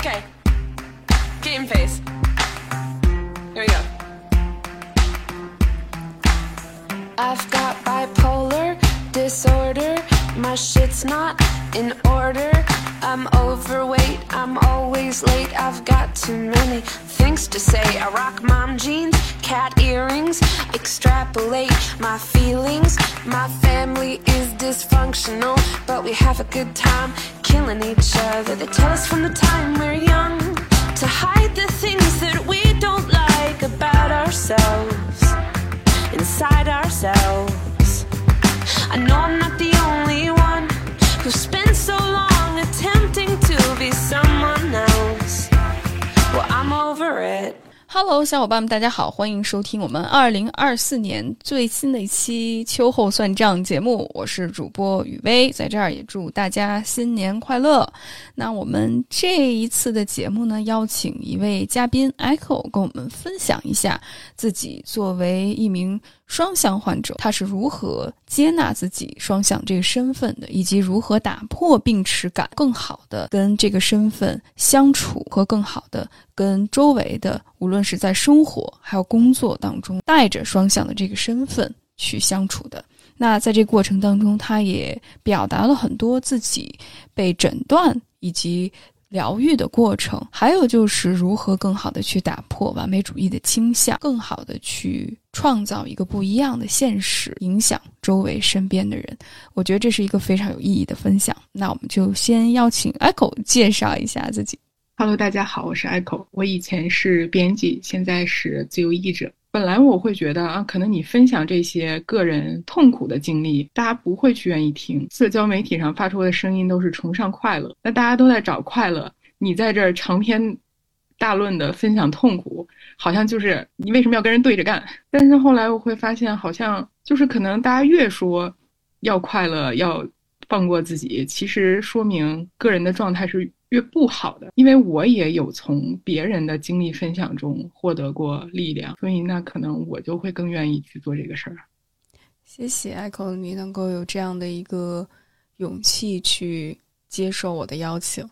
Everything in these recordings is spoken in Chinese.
Okay. Game face. Here we go. I've got bipolar disorder. My shit's not in order. I'm overweight. I'm always late. I've got too many things to say. I rock mom jeans, cat earrings. Extrapolate my feelings. My family is dysfunctional, but we have a good time killing each other. They tell us from the time we're young to hide the things that we don't like about ourselves inside ourselves. I know I'm not the only one who spent so long attempting to be someone else. Well, I'm over it. Hello，小伙伴们，大家好，欢迎收听我们二零二四年最新的一期秋后算账节目。我是主播雨薇，在这儿也祝大家新年快乐。那我们这一次的节目呢，邀请一位嘉宾 Echo 跟我们分享一下自己作为一名双向患者，他是如何接纳自己双向这个身份的，以及如何打破病耻感，更好的跟这个身份相处，和更好的跟周围的，无论是在生活还有工作当中，带着双向的这个身份去相处的。那在这过程当中，他也表达了很多自己被诊断以及疗愈的过程，还有就是如何更好的去打破完美主义的倾向，更好的去创造一个不一样的现实，影响周围身边的人。我觉得这是一个非常有意义的分享。那我们就先邀请 Echo 介绍一下自己。Hello，大家好，我是 Echo。我以前是编辑，现在是自由译者。本来我会觉得啊，可能你分享这些个人痛苦的经历，大家不会去愿意听。社交媒体上发出的声音都是崇尚快乐，那大家都在找快乐，你在这儿长篇大论的分享痛苦，好像就是你为什么要跟人对着干？但是后来我会发现，好像就是可能大家越说要快乐，要放过自己，其实说明个人的状态是越不好的。因为我也有从别人的经历分享中获得过力量，所以那可能我就会更愿意去做这个事儿。谢谢 Echo，你能够有这样的一个勇气去接受我的邀请，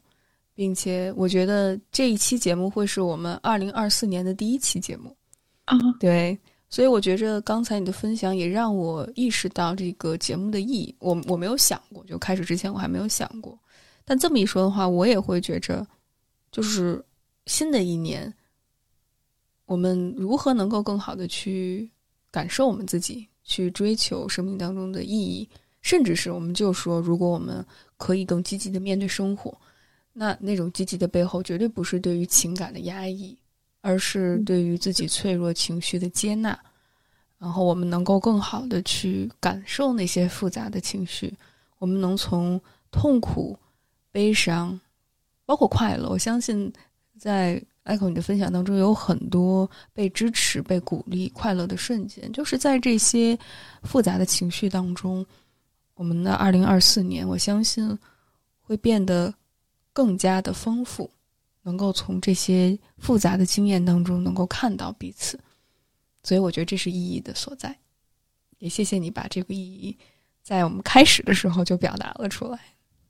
并且我觉得这一期节目会是我们二零二四年的第一期节目啊。对，所以我觉着刚才你的分享也让我意识到这个节目的意义。我我没有想过，就开始之前我还没有想过，但这么一说的话，我也会觉着，就是新的一年，我们如何能够更好的去感受我们自己。去追求生命当中的意义，甚至是我们就说，如果我们可以更积极的面对生活，那那种积极的背后，绝对不是对于情感的压抑，而是对于自己脆弱情绪的接纳。然后我们能够更好的去感受那些复杂的情绪，我们能从痛苦、悲伤，包括快乐，我相信在。Echo，你的分享当中有很多被支持、被鼓励、快乐的瞬间，就是在这些复杂的情绪当中，我们的二零二四年，我相信会变得更加的丰富，能够从这些复杂的经验当中能够看到彼此，所以我觉得这是意义的所在。也谢谢你把这个意义在我们开始的时候就表达了出来，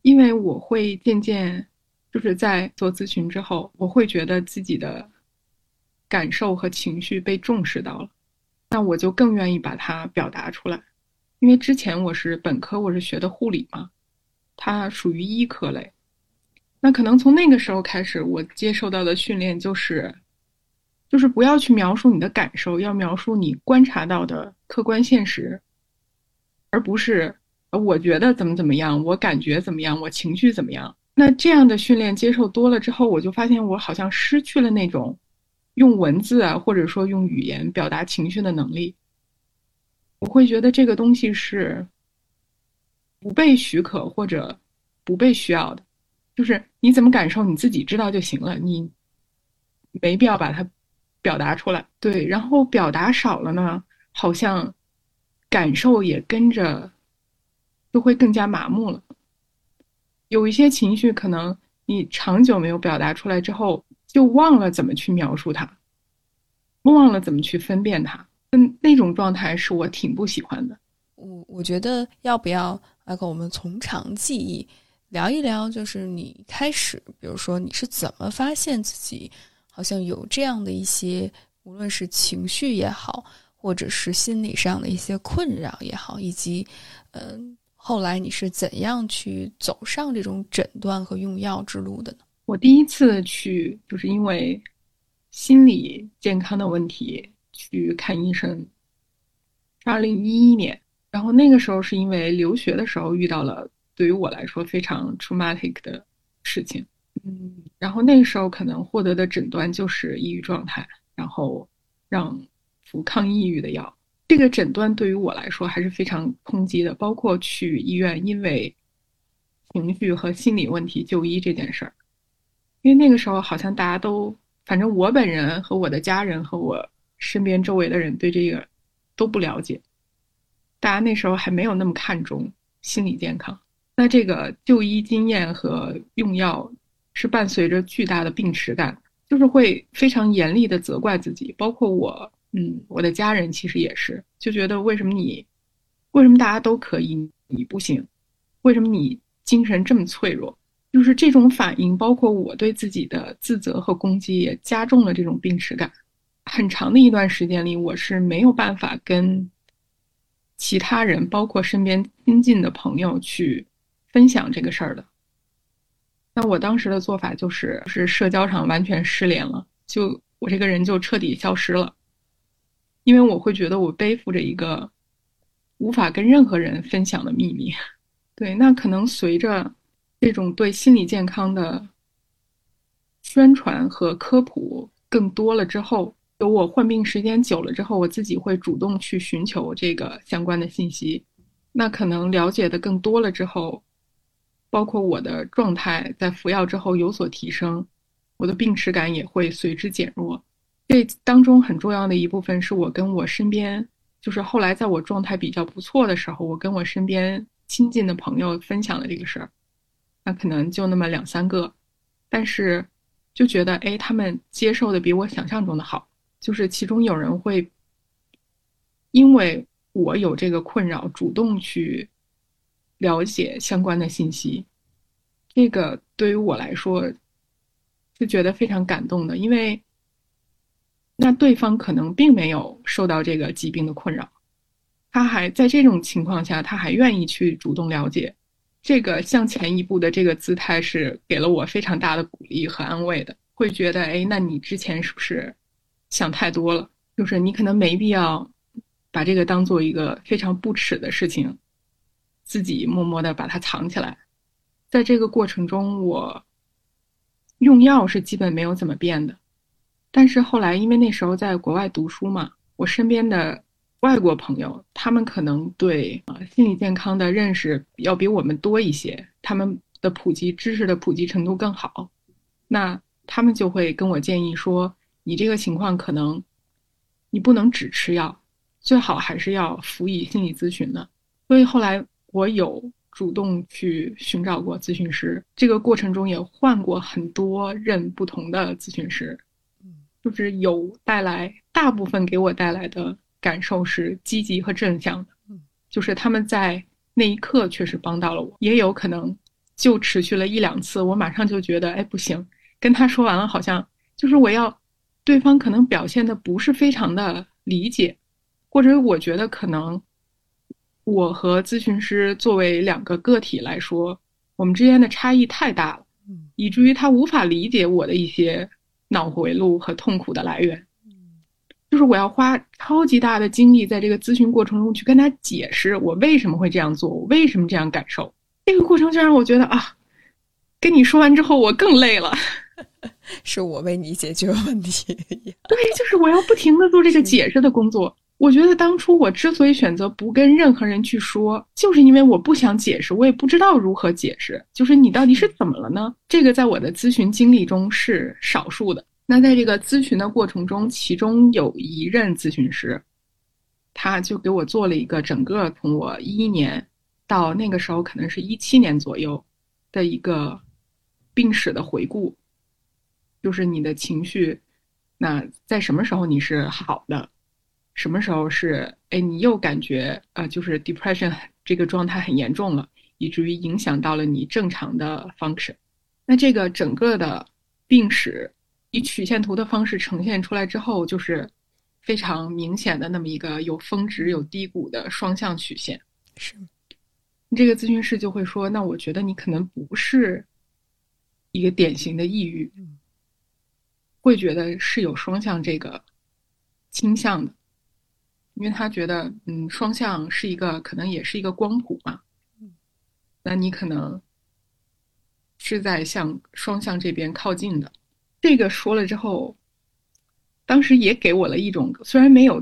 因为我会渐渐。就是在做咨询之后，我会觉得自己的感受和情绪被重视到了，那我就更愿意把它表达出来。因为之前我是本科，我是学的护理嘛，它属于医科类。那可能从那个时候开始，我接受到的训练就是，就是不要去描述你的感受，要描述你观察到的客观现实，而不是我觉得怎么怎么样，我感觉怎么样，我情绪怎么样。那这样的训练接受多了之后，我就发现我好像失去了那种用文字啊，或者说用语言表达情绪的能力。我会觉得这个东西是不被许可或者不被需要的，就是你怎么感受你自己知道就行了，你没必要把它表达出来。对，然后表达少了呢，好像感受也跟着就会更加麻木了。有一些情绪，可能你长久没有表达出来之后，就忘了怎么去描述它，忘了怎么去分辨它。嗯，那种状态是我挺不喜欢的。我我觉得要不要那个我们从长计议，聊一聊，就是你开始，比如说你是怎么发现自己好像有这样的一些，无论是情绪也好，或者是心理上的一些困扰也好，以及嗯，后来你是怎样去走上这种诊断和用药之路的呢？我第一次去，就是因为心理健康的问题去看医生，二零一一年，然后那个时候是因为留学的时候遇到了。对于我来说非常 traumatic 的事情，嗯，然后那个时候可能获得的诊断就是抑郁状态，然后让服抗抑郁的药。这个诊断对于我来说还是非常冲击的，包括去医院因为情绪和心理问题就医这件事儿，因为那个时候好像大家都，反正我本人和我的家人和我身边周围的人对这个都不了解，大家那时候还没有那么看重心理健康。那这个就医经验和用药是伴随着巨大的病耻感，就是会非常严厉的责怪自己，包括我，嗯，我的家人其实也是，就觉得为什么你，为什么大家都可以，你不行？为什么你精神这么脆弱？就是这种反应，包括我对自己的自责和攻击，也加重了这种病耻感。很长的一段时间里，我是没有办法跟其他人，包括身边亲近的朋友去。分享这个事儿的，那我当时的做法就是，是社交上完全失联了，就我这个人就彻底消失了，因为我会觉得我背负着一个无法跟任何人分享的秘密。对，那可能随着这种对心理健康的宣传和科普更多了之后，有我患病时间久了之后，我自己会主动去寻求这个相关的信息，那可能了解的更多了之后。包括我的状态在服药之后有所提升，我的病耻感也会随之减弱。这当中很重要的一部分是我跟我身边，就是后来在我状态比较不错的时候，我跟我身边亲近的朋友分享了这个事儿。那可能就那么两三个，但是就觉得哎，他们接受的比我想象中的好。就是其中有人会因为我有这个困扰，主动去。了解相关的信息，这个对于我来说是觉得非常感动的，因为那对方可能并没有受到这个疾病的困扰，他还在这种情况下，他还愿意去主动了解，这个向前一步的这个姿态是给了我非常大的鼓励和安慰的，会觉得哎，那你之前是不是想太多了？就是你可能没必要把这个当做一个非常不耻的事情。自己默默的把它藏起来，在这个过程中，我用药是基本没有怎么变的。但是后来，因为那时候在国外读书嘛，我身边的外国朋友，他们可能对啊心理健康的认识要比我们多一些，他们的普及知识的普及程度更好。那他们就会跟我建议说：“你这个情况可能你不能只吃药，最好还是要辅以心理咨询的。”所以后来。我有主动去寻找过咨询师，这个过程中也换过很多任不同的咨询师，就是有带来大部分给我带来的感受是积极和正向的，就是他们在那一刻确实帮到了我，也有可能就持续了一两次，我马上就觉得哎不行，跟他说完了好像就是我要对方可能表现的不是非常的理解，或者我觉得可能。我和咨询师作为两个个体来说，我们之间的差异太大了，以至于他无法理解我的一些脑回路和痛苦的来源。就是我要花超级大的精力在这个咨询过程中去跟他解释我为什么会这样做，我为什么这样感受。这个过程就让我觉得啊，跟你说完之后我更累了，是我为你解决问题。对，就是我要不停的做这个解释的工作。我觉得当初我之所以选择不跟任何人去说，就是因为我不想解释，我也不知道如何解释。就是你到底是怎么了呢？这个在我的咨询经历中是少数的。那在这个咨询的过程中，其中有一任咨询师，他就给我做了一个整个从我一一年到那个时候可能是一七年左右的一个病史的回顾，就是你的情绪，那在什么时候你是好的？什么时候是哎，你又感觉啊，就是 depression 这个状态很严重了，以至于影响到了你正常的 function。那这个整个的病史以曲线图的方式呈现出来之后，就是非常明显的那么一个有峰值有低谷的双向曲线。是，这个咨询师就会说：“那我觉得你可能不是一个典型的抑郁，会觉得是有双向这个倾向的，因为他觉得，嗯，双向是一个可能也是一个光谱嘛，那你可能是在向双向这边靠近的。这个说了之后，当时也给我了一种虽然没有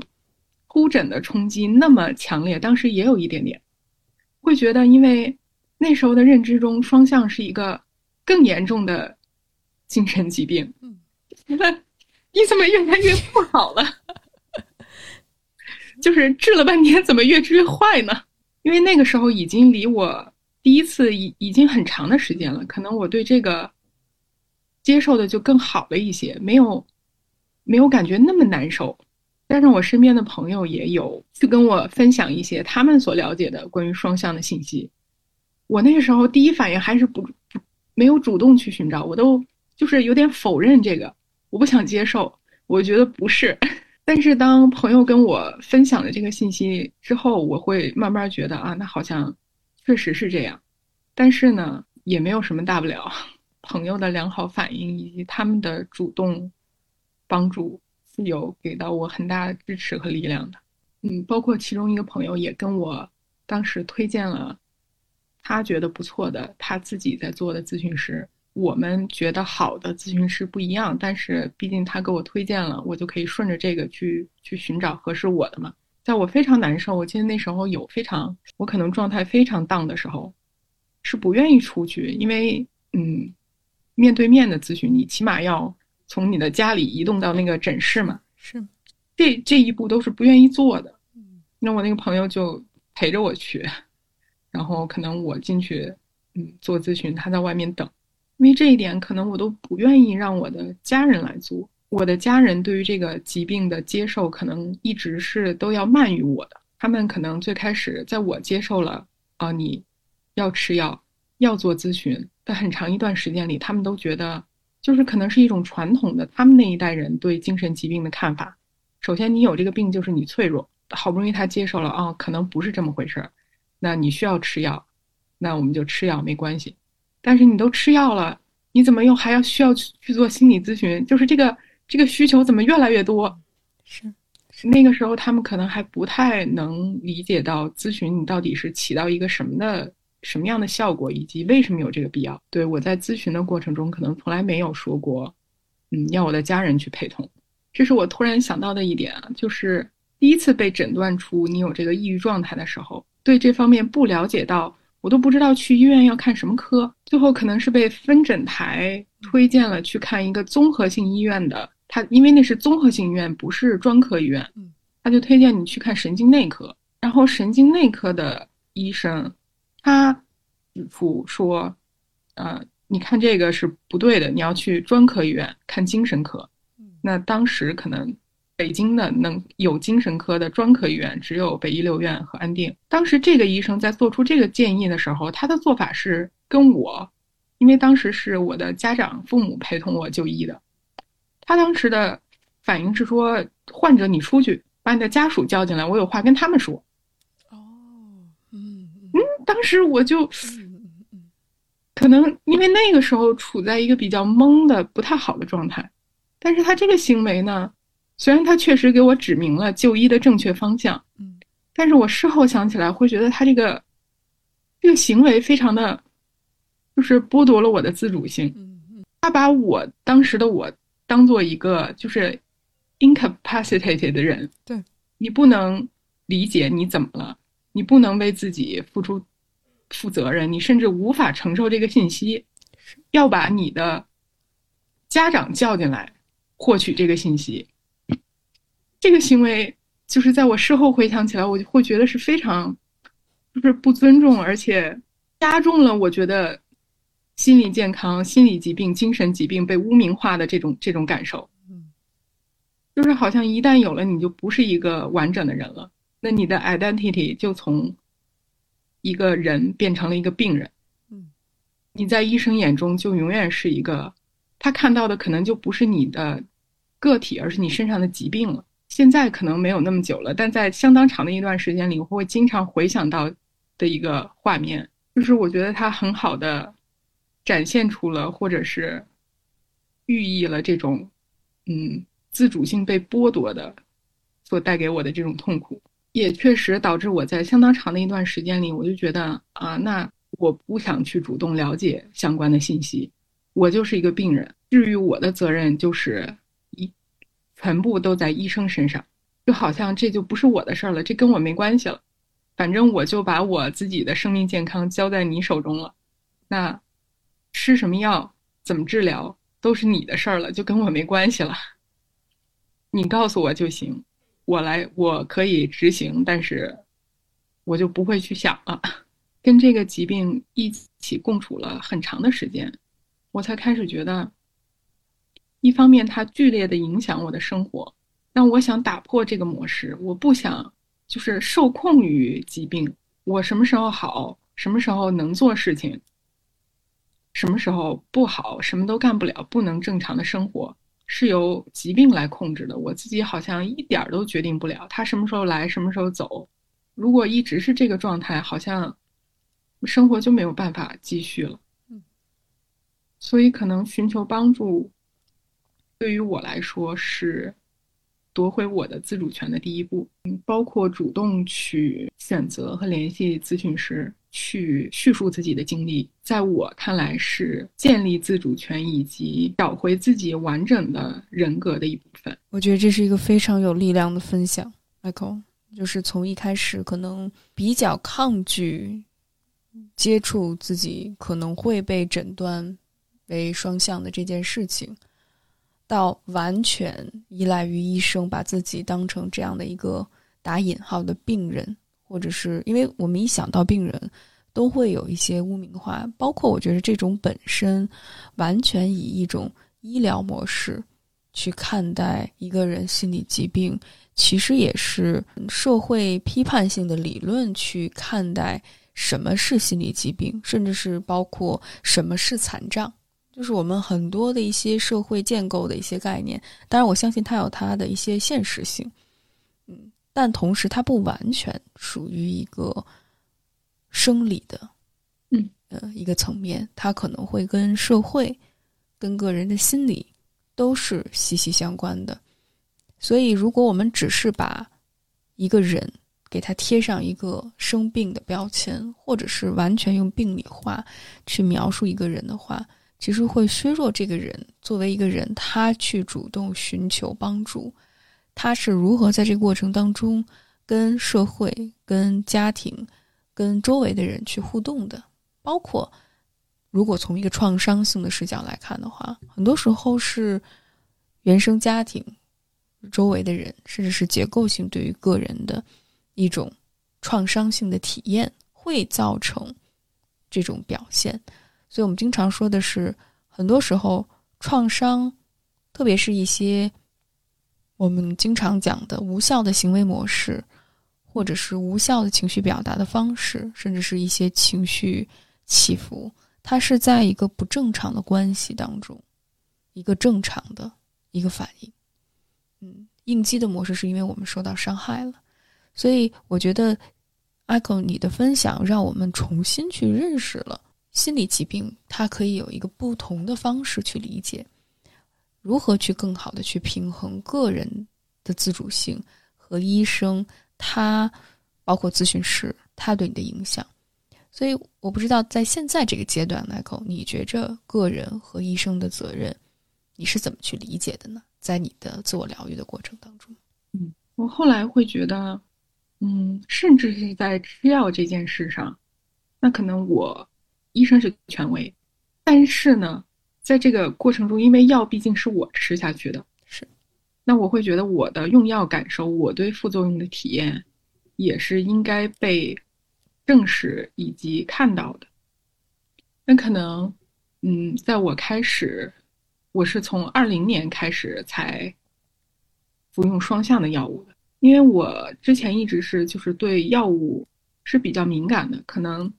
突诊的冲击那么强烈，当时也有一点点。”会觉得，因为那时候的认知中，双向是一个更严重的精神疾病。嗯，你怎么越来越不好了？就是治了半天，怎么越治越坏呢？因为那个时候已经离我第一次已已经很长的时间了，可能我对这个接受的就更好了一些，没有没有感觉那么难受。加上我身边的朋友也有去跟我分享一些他们所了解的关于双向的信息，我那个时候第一反应还是不不没有主动去寻找，我都就是有点否认这个，我不想接受，我觉得不是。但是当朋友跟我分享了这个信息之后，我会慢慢觉得啊，那好像确实是这样。但是呢，也没有什么大不了，朋友的良好反应以及他们的主动帮助。是有给到我很大的支持和力量的，嗯，包括其中一个朋友也跟我当时推荐了他觉得不错的他自己在做的咨询师。我们觉得好的咨询师不一样，但是毕竟他给我推荐了，我就可以顺着这个去去寻找合适我的嘛。在我非常难受，我记得那时候有非常我可能状态非常 down 的时候，是不愿意出去，因为嗯，面对面的咨询你起码要。从你的家里移动到那个诊室嘛，是，这这一步都是不愿意做的。那我那个朋友就陪着我去，然后可能我进去，嗯，做咨询，他在外面等。因为这一点，可能我都不愿意让我的家人来做。我的家人对于这个疾病的接受，可能一直是都要慢于我的。他们可能最开始，在我接受了啊，你要吃药，要做咨询的很长一段时间里，他们都觉得。就是可能是一种传统的，他们那一代人对精神疾病的看法。首先，你有这个病就是你脆弱，好不容易他接受了啊，可能不是这么回事儿，那你需要吃药，那我们就吃药没关系。但是你都吃药了，你怎么又还要需要去去做心理咨询？就是这个这个需求怎么越来越多？是，那个时候他们可能还不太能理解到咨询你到底是起到一个什么的。什么样的效果，以及为什么有这个必要？对我在咨询的过程中，可能从来没有说过，嗯，要我的家人去陪同。这是我突然想到的一点啊，就是第一次被诊断出你有这个抑郁状态的时候，对这方面不了解到，我都不知道去医院要看什么科。最后可能是被分诊台推荐了去看一个综合性医院的，他因为那是综合性医院，不是专科医院，他就推荐你去看神经内科。然后神经内科的医生。他指出说：“呃，你看这个是不对的，你要去专科医院看精神科。那当时可能北京的能有精神科的专科医院只有北医六院和安定。当时这个医生在做出这个建议的时候，他的做法是跟我，因为当时是我的家长父母陪同我就医的，他当时的反应是说：患者你出去把你的家属叫进来，我有话跟他们说。”哦，嗯嗯当时我就，可能因为那个时候处在一个比较懵的、不太好的状态，但是他这个行为呢，虽然他确实给我指明了就医的正确方向，嗯，但是我事后想起来会觉得他这个，这个行为非常的，就是剥夺了我的自主性，他把我当时的我当做一个就是 incapacitated 的人，对，你不能理解你怎么了，你不能为自己付出。负责任，你甚至无法承受这个信息，要把你的家长叫进来获取这个信息。这个行为就是在我事后回想起来，我就会觉得是非常就是不尊重，而且加重了我觉得心理健康、心理疾病、精神疾病被污名化的这种这种感受。就是好像一旦有了，你就不是一个完整的人了，那你的 identity 就从。一个人变成了一个病人。嗯，你在医生眼中就永远是一个，他看到的可能就不是你的个体，而是你身上的疾病了。现在可能没有那么久了，但在相当长的一段时间里，我会经常回想到的一个画面，就是我觉得它很好的展现出了，或者是寓意了这种，嗯，自主性被剥夺的所带给我的这种痛苦，也确实导致我在相当长的一段时间里，我就觉得啊，那我不想去主动了解相关的信息，我就是一个病人，至于我的责任就是全部都在医生身上，就好像这就不是我的事儿了，这跟我没关系了，反正我就把我自己的生命健康交在你手中了，那吃什么药，怎么治疗。都是你的事儿了，就跟我没关系了。你告诉我就行，我来，我可以执行，但是我就不会去想了。跟这个疾病一起共处了很长的时间，我才开始觉得，一方面它剧烈的影响我的生活，但我想打破这个模式，我不想就是受控于疾病。我什么时候好，什么时候能做事情。什么时候不好，什么都干不了，不能正常的生活，是由疾病来控制的。我自己好像一点儿都决定不了，它什么时候来，什么时候走。如果一直是这个状态，好像生活就没有办法继续了。嗯，所以可能寻求帮助，对于我来说是夺回我的自主权的第一步。嗯，包括主动去选择和联系咨询师。去叙述自己的经历，在我看来是建立自主权以及找回自己完整的人格的一部分。我觉得这是一个非常有力量的分享，Michael。就是从一开始可能比较抗拒接触自己可能会被诊断为双向的这件事情，到完全依赖于医生，把自己当成这样的一个打引号的病人。或者是因为我们一想到病人，都会有一些污名化，包括我觉得这种本身完全以一种医疗模式去看待一个人心理疾病，其实也是社会批判性的理论去看待什么是心理疾病，甚至是包括什么是残障，就是我们很多的一些社会建构的一些概念。当然，我相信它有它的一些现实性。嗯但同时，它不完全属于一个生理的，嗯呃一个层面，它可能会跟社会、跟个人的心理都是息息相关的。所以，如果我们只是把一个人给他贴上一个生病的标签，或者是完全用病理化去描述一个人的话，其实会削弱这个人作为一个人，他去主动寻求帮助。他是如何在这个过程当中跟社会、跟家庭、跟周围的人去互动的？包括如果从一个创伤性的视角来看的话，很多时候是原生家庭、周围的人，甚至是结构性对于个人的一种创伤性的体验，会造成这种表现。所以我们经常说的是，很多时候创伤，特别是一些。我们经常讲的无效的行为模式，或者是无效的情绪表达的方式，甚至是一些情绪起伏，它是在一个不正常的关系当中，一个正常的一个反应。嗯，应激的模式是因为我们受到伤害了，所以我觉得阿狗你的分享让我们重新去认识了心理疾病，它可以有一个不同的方式去理解。如何去更好的去平衡个人的自主性和医生他包括咨询师他对你的影响？所以我不知道在现在这个阶段来讲，你觉着个人和医生的责任，你是怎么去理解的呢？在你的自我疗愈的过程当中，嗯，我后来会觉得，嗯，甚至是在吃药这件事上，那可能我医生是权威，但是呢。在这个过程中，因为药毕竟是我吃下去的，是，那我会觉得我的用药感受，我对副作用的体验，也是应该被证实以及看到的。那可能，嗯，在我开始，我是从二零年开始才服用双向的药物的，因为我之前一直是就是对药物是比较敏感的，可能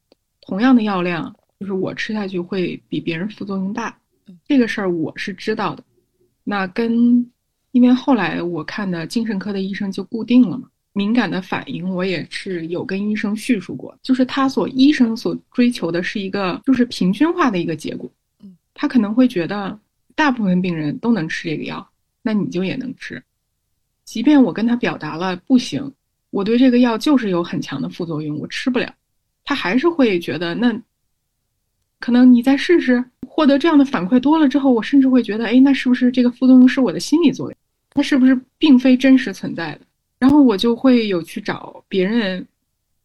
同样的药量，就是我吃下去会比别人副作用大。这个事儿我是知道的。那跟因为后来我看的精神科的医生就固定了嘛，敏感的反应我也是有跟医生叙述过，就是他所医生所追求的是一个就是平均化的一个结果。嗯，他可能会觉得大部分病人都能吃这个药，那你就也能吃。即便我跟他表达了不行，我对这个药就是有很强的副作用，我吃不了，他还是会觉得那可能你再试试。获得这样的反馈多了之后，我甚至会觉得，哎，那是不是这个副作用是我的心理作用？它是不是并非真实存在的？然后我就会有去找别人，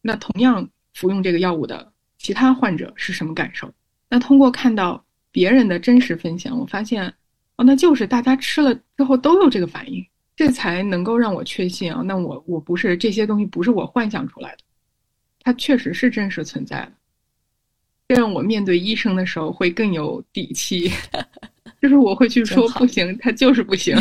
那同样服用这个药物的其他患者是什么感受？那通过看到别人的真实分享，我发现，哦，那就是大家吃了之后都有这个反应，这才能够让我确信啊，那我我不是这些东西不是我幻想出来的，它确实是真实存在的。这让我面对医生的时候会更有底气，就是我会去说不行，他就是不行。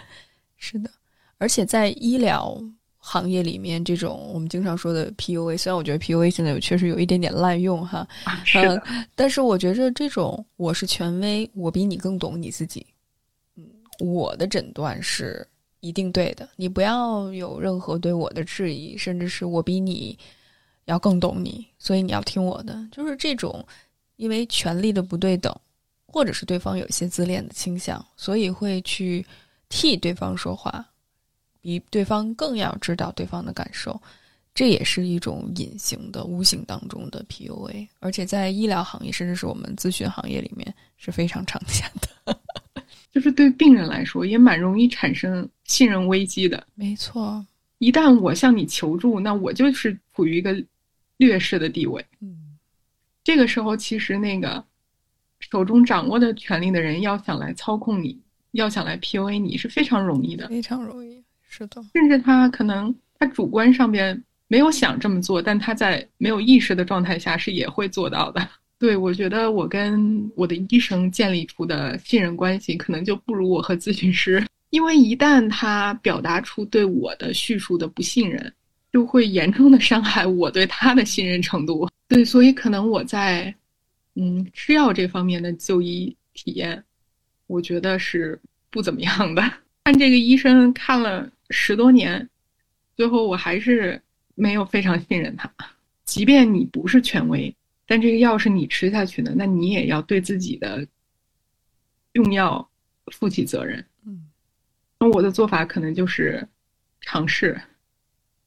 是的，而且在医疗行业里面，这种我们经常说的 PUA，虽然我觉得 PUA 现在确实有一点点滥用哈，是的，但是我觉着这种我是权威，我比你更懂你自己，嗯，我的诊断是一定对的，你不要有任何对我的质疑，甚至是我比你。要更懂你，所以你要听我的。就是这种，因为权力的不对等，或者是对方有一些自恋的倾向，所以会去替对方说话，比对方更要知道对方的感受。这也是一种隐形的、无形当中的 PUA，而且在医疗行业，甚至是我们咨询行业里面是非常常见的。就是对病人来说，也蛮容易产生信任危机的。没错，一旦我向你求助，那我就是处于一个。劣势的地位，嗯，这个时候其实那个手中掌握的权力的人要想来操控你，要想来 PUA 你是非常容易的，非常容易，是的。甚至他可能他主观上边没有想这么做，但他在没有意识的状态下是也会做到的。对我觉得我跟我的医生建立出的信任关系，可能就不如我和咨询师，因为一旦他表达出对我的叙述的不信任。就会严重的伤害我对他的信任程度。对，所以可能我在，嗯，吃药这方面的就医体验，我觉得是不怎么样的。看这个医生看了十多年，最后我还是没有非常信任他。即便你不是权威，但这个药是你吃下去的，那你也要对自己的用药负起责任。那我的做法可能就是尝试。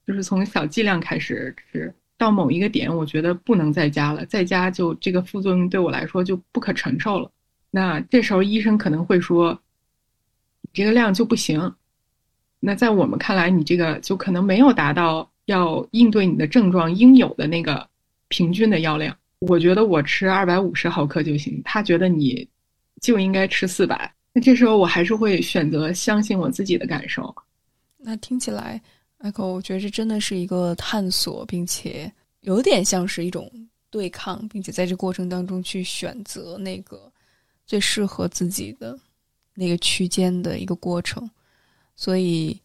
就是从小剂量开始吃，到某一个点，我觉得不能再加了，再加就这个副作用对我来说就不可承受了。那这时候医生可能会说，你这个量就不行。那在我们看来，你这个就可能没有达到要应对你的症状应有的那个平均的药量。我觉得我吃二百五十毫克就行，他觉得你就应该吃四百。那这时候我还是会选择相信我自己的感受。那听起来。Echo，我觉得这真的是一个探索，并且有点像是一种对抗，并且在这过程当中去选择那个最适合自己的那个区间的一个过程。所以，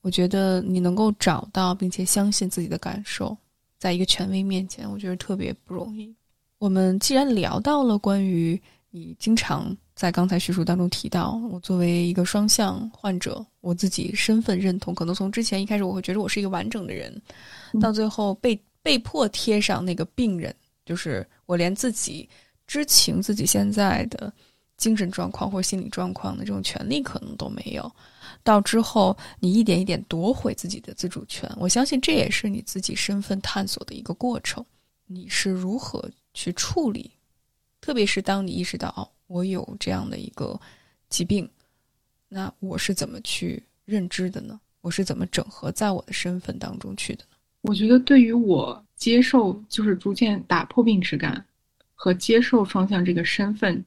我觉得你能够找到并且相信自己的感受，在一个权威面前，我觉得特别不容易。我们既然聊到了关于你经常。在刚才叙述当中提到，我作为一个双向患者，我自己身份认同可能从之前一开始我会觉得我是一个完整的人，到最后被被迫贴上那个病人，就是我连自己知情自己现在的精神状况或者心理状况的这种权利可能都没有，到之后你一点一点夺回自己的自主权，我相信这也是你自己身份探索的一个过程。你是如何去处理？特别是当你意识到哦。我有这样的一个疾病，那我是怎么去认知的呢？我是怎么整合在我的身份当中去的呢？我觉得对于我接受，就是逐渐打破病耻感和接受双向这个身份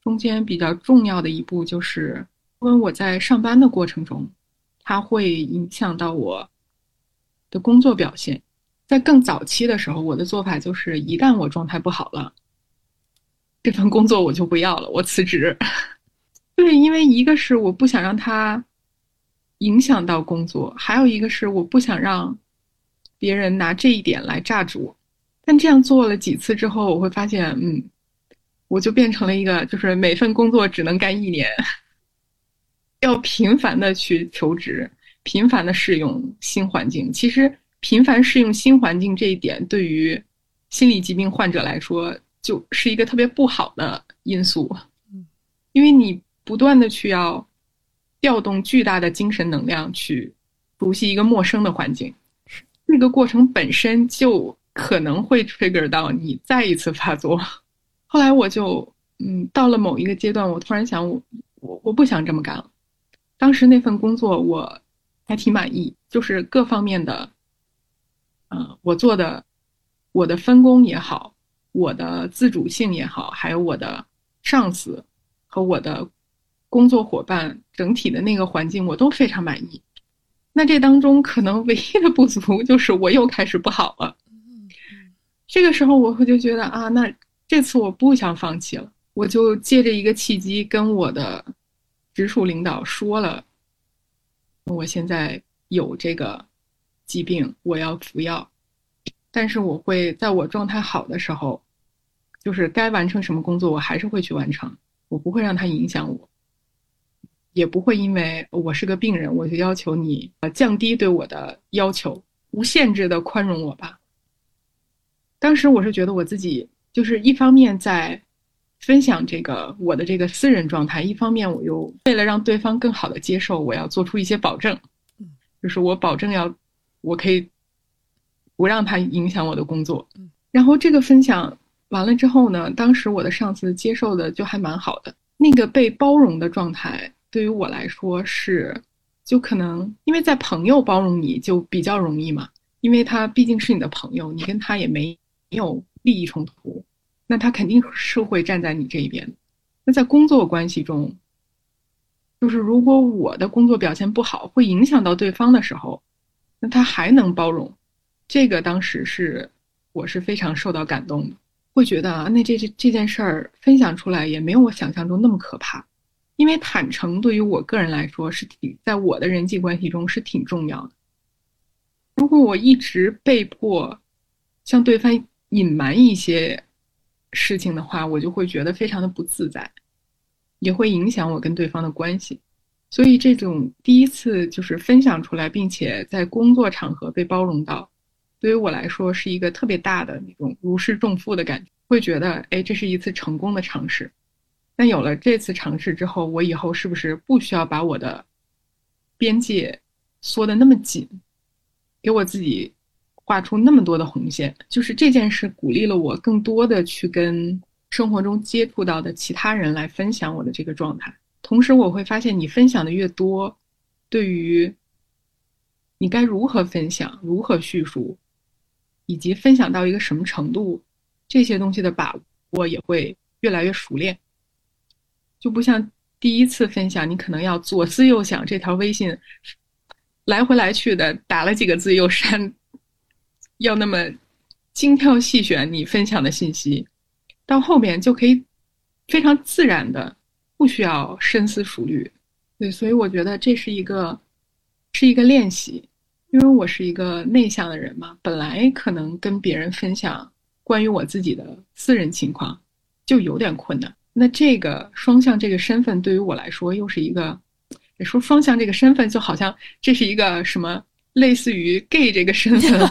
中间比较重要的一步，就是因为我在上班的过程中，它会影响到我的工作表现。在更早期的时候，我的做法就是，一旦我状态不好了。这份工作我就不要了，我辞职。对，因为一个是我不想让他影响到工作，还有一个是我不想让别人拿这一点来榨住我。但这样做了几次之后，我会发现，嗯，我就变成了一个，就是每份工作只能干一年，要频繁的去求职，频繁的适应新环境。其实，频繁适应新环境这一点，对于心理疾病患者来说，就是一个特别不好的因素。因为你不断的去要调动巨大的精神能量去熟悉一个陌生的环境，这个过程本身就。可能会 trigger 到你再一次发作。后来我就，嗯，到了某一个阶段，我突然想，我我我不想这么干了。当时那份工作我还挺满意，就是各方面的，嗯，我做的，我的分工也好，我的自主性也好，还有我的上司和我的工作伙伴整体的那个环境，我都非常满意。那这当中可能唯一的不足就是我又开始不好了。这个时候，我会就觉得啊，那这次我不想放弃了，我就借着一个契机跟我的直属领导说了，我现在有这个疾病，我要服药，但是我会在我状态好的时候，就是该完成什么工作，我还是会去完成，我不会让它影响我，也不会因为我是个病人，我就要求你呃降低对我的要求，无限制的宽容我吧。当时我是觉得我自己就是一方面在分享这个我的这个私人状态，一方面我又为了让对方更好的接受，我要做出一些保证，就是我保证要我可以不让他影响我的工作。然后这个分享完了之后呢，当时我的上司接受的就还蛮好的。那个被包容的状态对于我来说是，就可能因为在朋友包容你就比较容易嘛，因为他毕竟是你的朋友，你跟他也没。有利益冲突，那他肯定是会站在你这一边。那在工作关系中，就是如果我的工作表现不好，会影响到对方的时候，那他还能包容，这个当时是我是非常受到感动的，会觉得啊，那这这这件事儿分享出来也没有我想象中那么可怕，因为坦诚对于我个人来说是挺在我的人际关系中是挺重要的。如果我一直被迫向对方。隐瞒一些事情的话，我就会觉得非常的不自在，也会影响我跟对方的关系。所以，这种第一次就是分享出来，并且在工作场合被包容到，对于我来说是一个特别大的那种如释重负的感觉。会觉得，哎，这是一次成功的尝试。但有了这次尝试之后，我以后是不是不需要把我的边界缩得那么紧，给我自己？画出那么多的红线，就是这件事鼓励了我更多的去跟生活中接触到的其他人来分享我的这个状态。同时，我会发现你分享的越多，对于你该如何分享、如何叙述，以及分享到一个什么程度，这些东西的把握也会越来越熟练。就不像第一次分享，你可能要左思右想，这条微信来回来去的打了几个字又删。要那么精挑细选你分享的信息，到后面就可以非常自然的，不需要深思熟虑。对，所以我觉得这是一个是一个练习，因为我是一个内向的人嘛，本来可能跟别人分享关于我自己的私人情况就有点困难。那这个双向这个身份对于我来说又是一个，说双向这个身份就好像这是一个什么？类似于 gay 这个身份，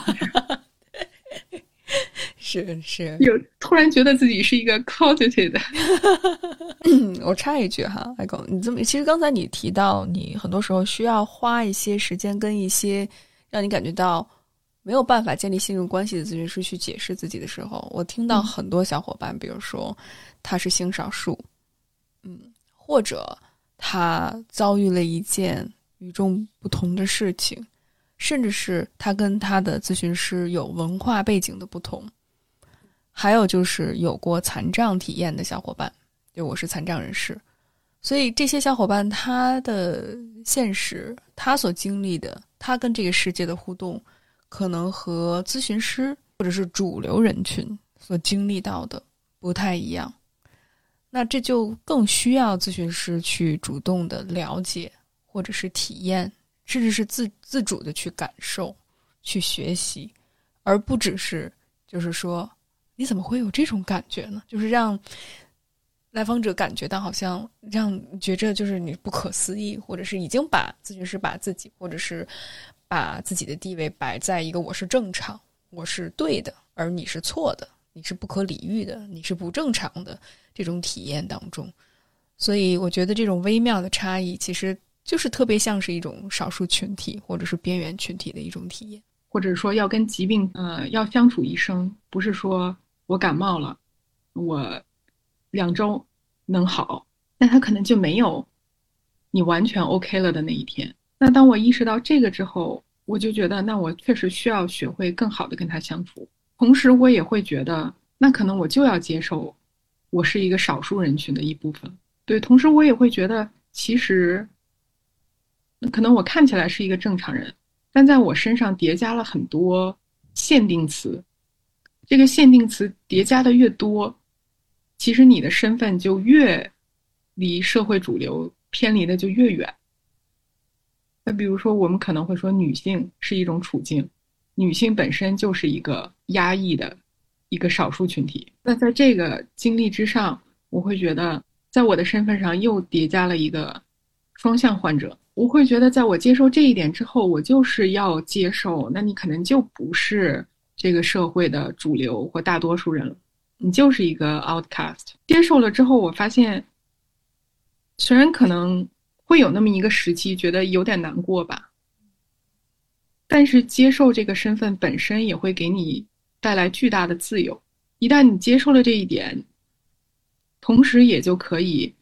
是是，有突然觉得自己是一个 closeted。我插一句哈，爱狗，你这么其实刚才你提到你很多时候需要花一些时间跟一些让你感觉到没有办法建立信任关系的咨询师去解释自己的时候，我听到很多小伙伴，比如说他是性少数，嗯，或者他遭遇了一件与众不同的事情。甚至是他跟他的咨询师有文化背景的不同，还有就是有过残障体验的小伙伴，就我是残障人士，所以这些小伙伴他的现实，他所经历的，他跟这个世界的互动，可能和咨询师或者是主流人群所经历到的不太一样，那这就更需要咨询师去主动的了解或者是体验。甚至是自自主的去感受、去学习，而不只是就是说你怎么会有这种感觉呢？就是让来访者感觉到好像让觉着就是你不可思议，或者是已经把咨询师把自己或者是把自己的地位摆在一个我是正常，我是对的，而你是错的，你是不可理喻的，你是不正常的这种体验当中。所以我觉得这种微妙的差异，其实就是特别像是一种少数群体或者是边缘群体的一种体验，或者说要跟疾病呃要相处一生，不是说我感冒了，我两周能好，那他可能就没有你完全 OK 了的那一天。那当我意识到这个之后，我就觉得那我确实需要学会更好的跟他相处，同时我也会觉得，那可能我就要接受，我是一个少数人群的一部分。对，同时我也会觉得，其实，可能我看起来是一个正常人，但在我身上叠加了很多限定词。这个限定词叠加的越多，其实你的身份就越离社会主流偏离的就越远。那比如说，我们可能会说，女性是一种处境，女性本身就是一个压抑的一个少数群体。那在这个经历之上，我会觉得。在我的身份上又叠加了一个双向患者，我会觉得，在我接受这一点之后，我就是要接受，那你可能就不是这个社会的主流或大多数人了，你就是一个 outcast。接受了之后，我发现，虽然可能会有那么一个时期觉得有点难过吧，但是接受这个身份本身也会给你带来巨大的自由。一旦你接受了这一点。同时，也就可以。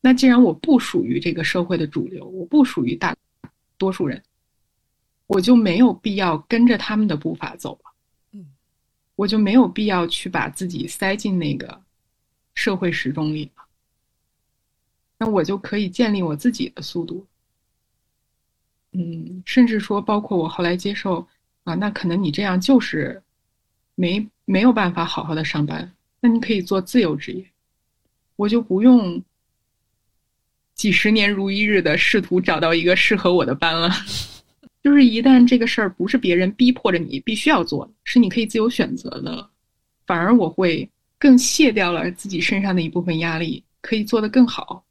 那既然我不属于这个社会的主流，我不属于大多数人，我就没有必要跟着他们的步伐走了。我就没有必要去把自己塞进那个社会时钟里了。那我就可以建立我自己的速度。嗯，甚至说，包括我后来接受啊，那可能你这样就是没没有办法好好的上班，那你可以做自由职业。我就不用几十年如一日的试图找到一个适合我的班了。就是一旦这个事儿不是别人逼迫着你必须要做，是你可以自由选择的，反而我会更卸掉了自己身上的一部分压力，可以做得更好。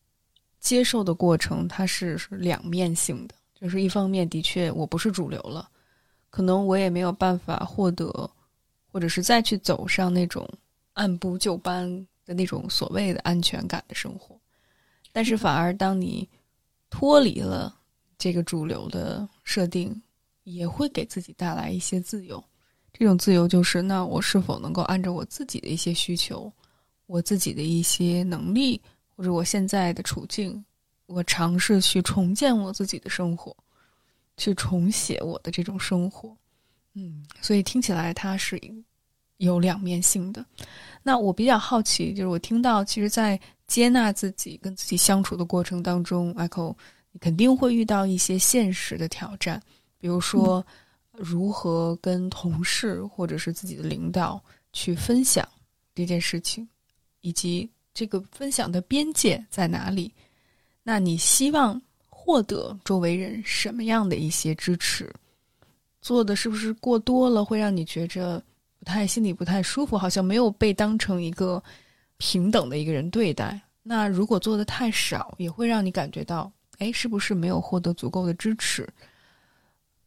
接受的过程它是是两面性的，就是一方面的确我不是主流了，可能我也没有办法获得，或者是再去走上那种按部就班。的那种所谓的安全感的生活，但是反而当你脱离了这个主流的设定，也会给自己带来一些自由。这种自由就是，那我是否能够按照我自己的一些需求，我自己的一些能力，或者我现在的处境，我尝试去重建我自己的生活，去重写我的这种生活。嗯，所以听起来它是有两面性的。那我比较好奇，就是我听到，其实，在接纳自己、跟自己相处的过程当中，Echo，你肯定会遇到一些现实的挑战，比如说，如何跟同事或者是自己的领导去分享这件事情，以及这个分享的边界在哪里？那你希望获得周围人什么样的一些支持？做的是不是过多了，会让你觉着？不太心里不太舒服，好像没有被当成一个平等的一个人对待。那如果做的太少，也会让你感觉到，哎，是不是没有获得足够的支持？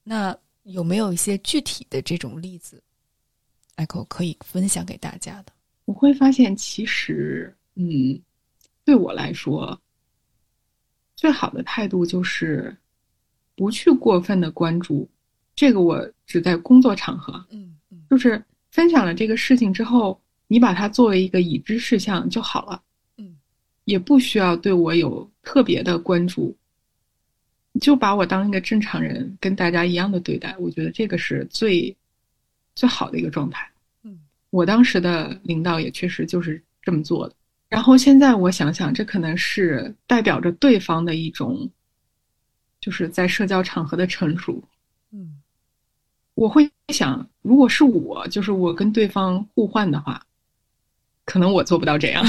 那有没有一些具体的这种例子，Echo 可以分享给大家的？我会发现，其实，嗯，对我来说，最好的态度就是不去过分的关注。这个我只在工作场合，嗯嗯，就是。分享了这个事情之后，你把它作为一个已知事项就好了，嗯，也不需要对我有特别的关注，就把我当一个正常人，跟大家一样的对待。我觉得这个是最最好的一个状态。嗯，我当时的领导也确实就是这么做的。然后现在我想想，这可能是代表着对方的一种，就是在社交场合的成熟。嗯。我会想，如果是我，就是我跟对方互换的话，可能我做不到这样。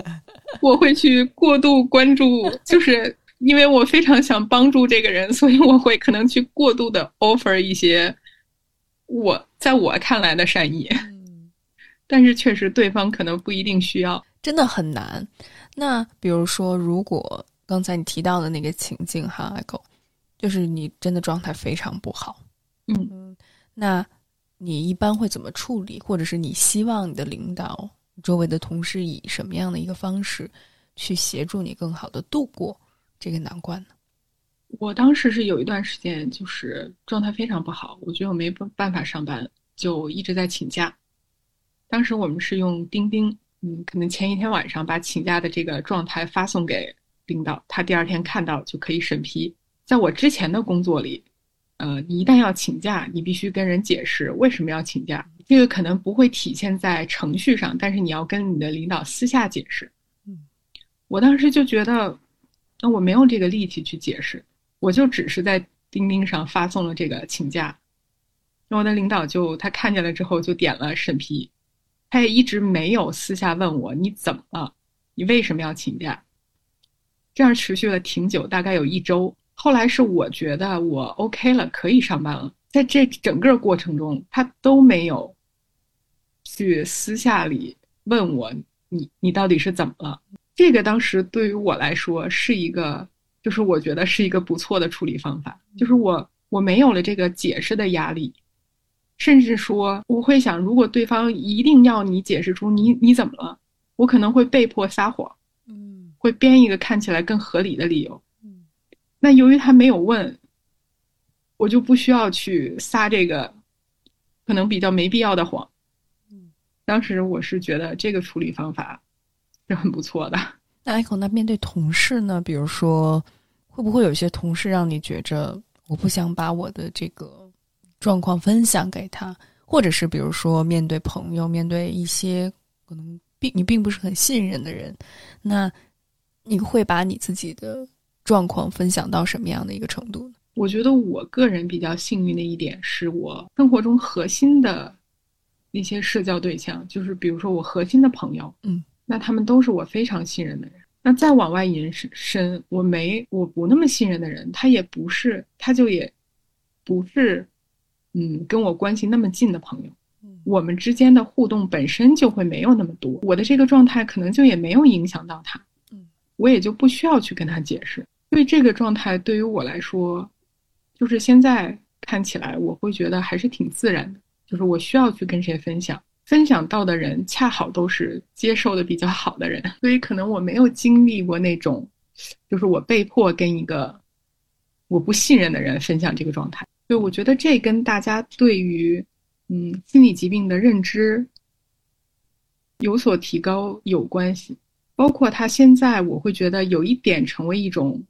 我会去过度关注，就是因为我非常想帮助这个人，所以我会可能去过度的 offer 一些我在我看来的善意，但是确实对方可能不一定需要，真的很难。那比如说，如果刚才你提到的那个情境哈，艾狗，就是你真的状态非常不好，嗯，那你一般会怎么处理？或者是你希望你的领导、周围的同事以什么样的一个方式去协助你更好的度过这个难关呢？我当时是有一段时间就是状态非常不好，我觉得我没办法上班，就一直在请假。当时我们是用钉钉，嗯，可能前一天晚上把请假的这个状态发送给领导，他第二天看到就可以审批。在我之前的工作里，呃，你一旦要请假，你必须跟人解释为什么要请假。这个可能不会体现在程序上，但是你要跟你的领导私下解释。嗯，我当时就觉得，那我没有这个力气去解释。我就只是在钉钉上发送了这个请假，那我的领导就他看见了之后就点了审批，他也一直没有私下问我你怎么了，你为什么要请假？这样持续了挺久，大概有一周。后来是我觉得我 OK 了，可以上班了。在这整个过程中，他都没有去私下里问我你你到底是怎么了。这个当时对于我来说是一个。就是我觉得是一个不错的处理方法，就是我我没有了这个解释的压力，甚至说我会想，如果对方一定要你解释出你你怎么了，我可能会被迫撒谎，嗯，会编一个看起来更合理的理由，嗯，那由于他没有问，我就不需要去撒这个可能比较没必要的谎，嗯，当时我是觉得这个处理方法是很不错的。那 Echo，那面对同事呢？比如说。会不会有些同事让你觉着我不想把我的这个状况分享给他，或者是比如说面对朋友，面对一些可能并你并不是很信任的人，那你会把你自己的状况分享到什么样的一个程度呢？我觉得我个人比较幸运的一点是我生活中核心的一些社交对象，就是比如说我核心的朋友，嗯，那他们都是我非常信任的人。那再往外延伸，我没我不那么信任的人，他也不是，他就也不是，嗯，跟我关系那么近的朋友，我们之间的互动本身就会没有那么多，我的这个状态可能就也没有影响到他，嗯，我也就不需要去跟他解释，所以这个状态对于我来说，就是现在看起来我会觉得还是挺自然的，就是我需要去跟谁分享。分享到的人恰好都是接受的比较好的人，所以可能我没有经历过那种，就是我被迫跟一个我不信任的人分享这个状态。所以我觉得这跟大家对于嗯心理疾病的认知有所提高有关系。包括他现在，我会觉得有一点成为一种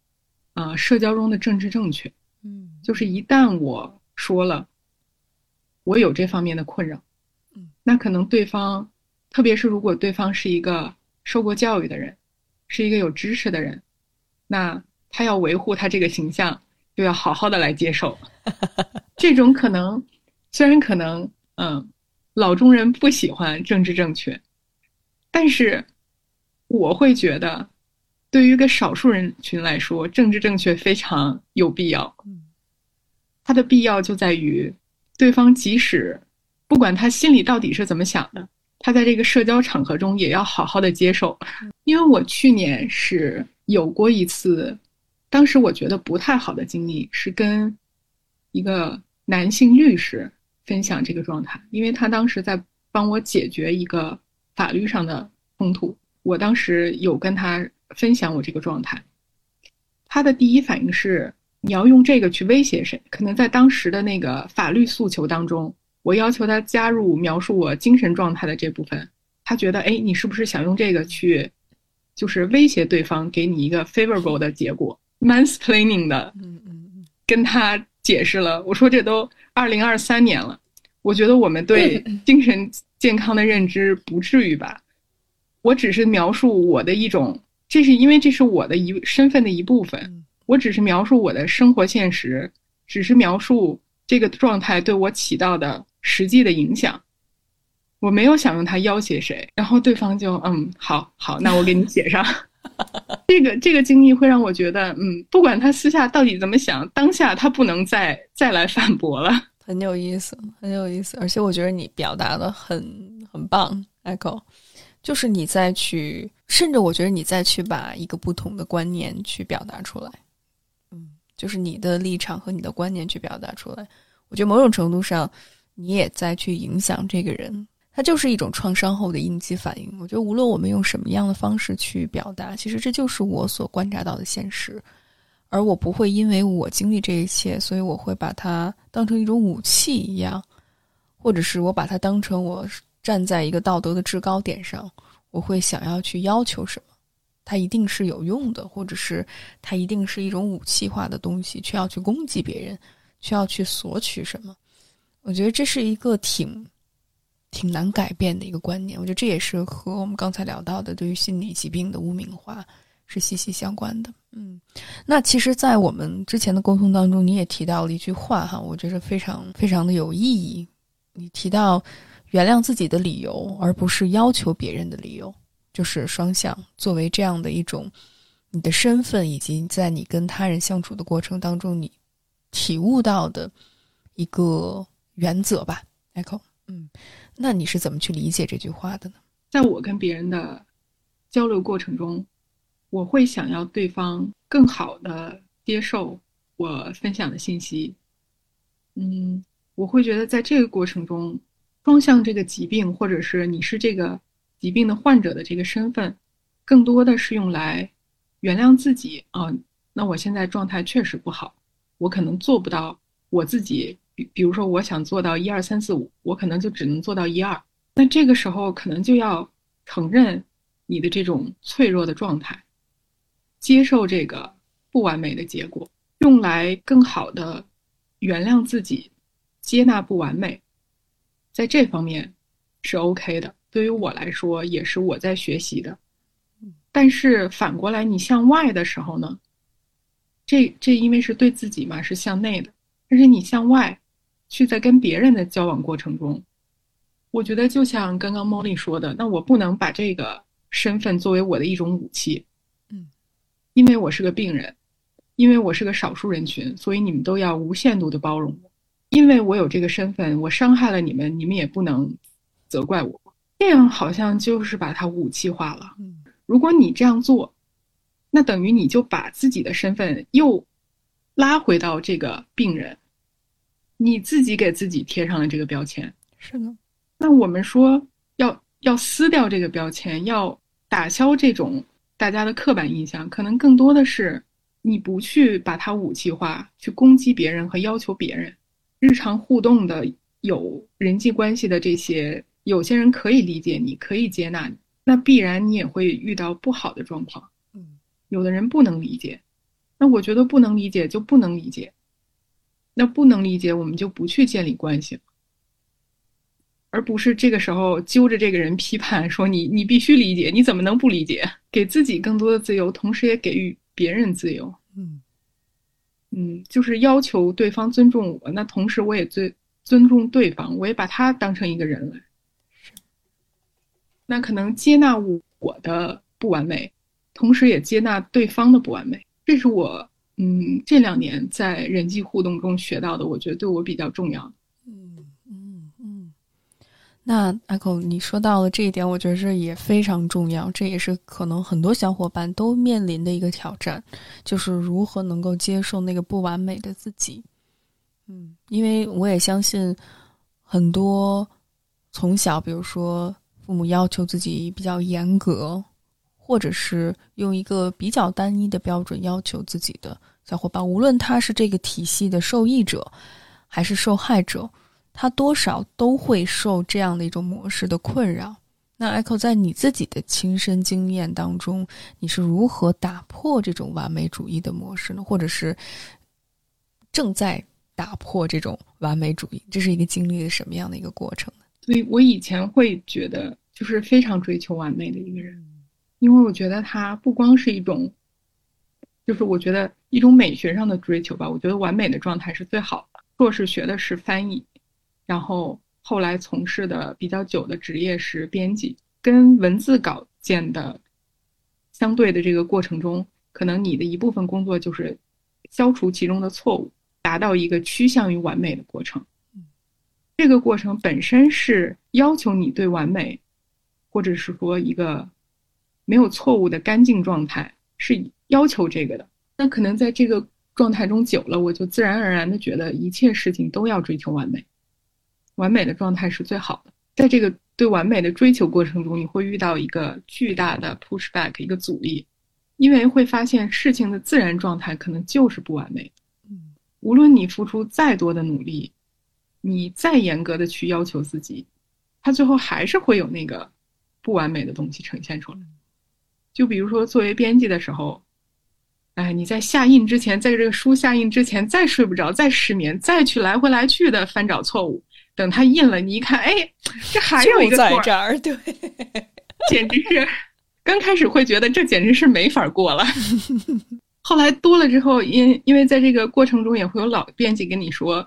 呃社交中的政治正确，嗯，就是一旦我说了我有这方面的困扰。那可能对方，特别是如果对方是一个受过教育的人，是一个有知识的人，那他要维护他这个形象，就要好好的来接受。这种可能，虽然可能，嗯，老中人不喜欢政治正确，但是我会觉得，对于一个少数人群来说，政治正确非常有必要。它的必要就在于，对方即使。不管他心里到底是怎么想的，他在这个社交场合中也要好好的接受。因为我去年是有过一次，当时我觉得不太好的经历，是跟一个男性律师分享这个状态，因为他当时在帮我解决一个法律上的冲突。我当时有跟他分享我这个状态，他的第一反应是你要用这个去威胁谁？可能在当时的那个法律诉求当中。我要求他加入描述我精神状态的这部分，他觉得，哎，你是不是想用这个去，就是威胁对方，给你一个 favorable 的结果？mansplaining 的，嗯嗯嗯，跟他解释了，我说这都二零二三年了，我觉得我们对 精神健康的认知不至于吧？我只是描述我的一种，这是因为这是我的一身份的一部分，我只是描述我的生活现实，只是描述这个状态对我起到的。实际的影响，我没有想用它要挟谁，然后对方就嗯，好好，那我给你写上。这个这个经历会让我觉得，嗯，不管他私下到底怎么想，当下他不能再再来反驳了。很有意思，很有意思，而且我觉得你表达的很很棒，Echo，就是你再去，甚至我觉得你再去把一个不同的观念去表达出来，嗯，就是你的立场和你的观念去表达出来，我觉得某种程度上你也在去影响这个人，它就是一种创伤后的应激反应。我觉得无论我们用什么样的方式去表达，其实这就是我所观察到的现实。而我不会因为我经历这一切，所以我会把它当成一种武器一样，或者是我把它当成我站在一个道德的制高点上，我会想要去要求什么，它一定是有用的，或者是它一定是一种武器化的东西，却要去攻击别人，却要去索取什么。我觉得这是一个挺挺难改变的一个观念。我觉得这也是和我们刚才聊到的对于心理疾病的污名化。是息息相关的，嗯，那其实，在我们之前的沟通当中，你也提到了一句话哈，我觉得非常非常的有意义。你提到原谅自己的理由，而不是要求别人的理由，就是双向。作为这样的一种你的身份，以及在你跟他人相处的过程当中，你体悟到的一个原则吧，Echo。嗯，那你是怎么去理解这句话的呢？在我跟别人的交流过程中。我会想要对方更好的接受我分享的信息，嗯，我会觉得在这个过程中，双向这个疾病，或者是你是这个疾病的患者的这个身份，更多的是用来原谅自己啊。那我现在状态确实不好，我可能做不到我自己，比比如说我想做到一二三四五，我可能就只能做到一二。那这个时候可能就要承认你的这种脆弱的状态。接受这个不完美的结果，用来更好的原谅自己，接纳不完美，在这方面是 OK 的。对于我来说，也是我在学习的。但是反过来，你向外的时候呢？这这因为是对自己嘛，是向内的。但是你向外去在跟别人的交往过程中，我觉得就像刚刚 Molly 说的，那我不能把这个身份作为我的一种武器。嗯因为我是个病人，因为我是个少数人群，所以你们都要无限度的包容我。因为我有这个身份，我伤害了你们，你们也不能责怪我。这样好像就是把它武器化了。如果你这样做，那等于你就把自己的身份又拉回到这个病人，你自己给自己贴上了这个标签。是的。那我们说要要撕掉这个标签，要打消这种。大家的刻板印象可能更多的是，你不去把它武器化，去攻击别人和要求别人。日常互动的有人际关系的这些，有些人可以理解你，可以接纳你，那必然你也会遇到不好的状况。嗯，有的人不能理解，那我觉得不能理解就不能理解，那不能理解我们就不去建立关系。而不是这个时候揪着这个人批判，说你你必须理解，你怎么能不理解？给自己更多的自由，同时也给予别人自由。嗯嗯，就是要求对方尊重我，那同时我也尊尊重对方，我也把他当成一个人来。那可能接纳我我的不完美，同时也接纳对方的不完美。这是我嗯这两年在人际互动中学到的，我觉得对我比较重要。嗯嗯嗯那阿口，你说到了这一点，我觉得这也非常重要，这也是可能很多小伙伴都面临的一个挑战，就是如何能够接受那个不完美的自己。嗯，因为我也相信，很多从小，比如说父母要求自己比较严格，或者是用一个比较单一的标准要求自己的小伙伴，无论他是这个体系的受益者，还是受害者。他多少都会受这样的一种模式的困扰。那 Echo 在你自己的亲身经验当中，你是如何打破这种完美主义的模式呢？或者是正在打破这种完美主义？这是一个经历了什么样的一个过程呢？所以我以前会觉得，就是非常追求完美的一个人，因为我觉得它不光是一种，就是我觉得一种美学上的追求吧。我觉得完美的状态是最好的。硕士学的是翻译。然后后来从事的比较久的职业是编辑，跟文字稿件的相对的这个过程中，可能你的一部分工作就是消除其中的错误，达到一个趋向于完美的过程。这个过程本身是要求你对完美，或者是说一个没有错误的干净状态，是要求这个的。那可能在这个状态中久了，我就自然而然的觉得一切事情都要追求完美，完美的状态是最好的。在这个对完美的追求过程中，你会遇到一个巨大的 push back，一个阻力，因为会发现事情的自然状态可能就是不完美。无论你付出再多的努力，你再严格的去要求自己，它最后还是会有那个不完美的东西呈现出来。就比如说作为编辑的时候，哎，你在下印之前，在这个书下印之前，再睡不着，再失眠，再去来回来去的翻找错误。等它印了，你一看，哎，这还有一个在这儿，对，简直是，刚开始会觉得这简直是没法过了，后来多了之后，因因为在这个过程中也会有老编辑跟你说，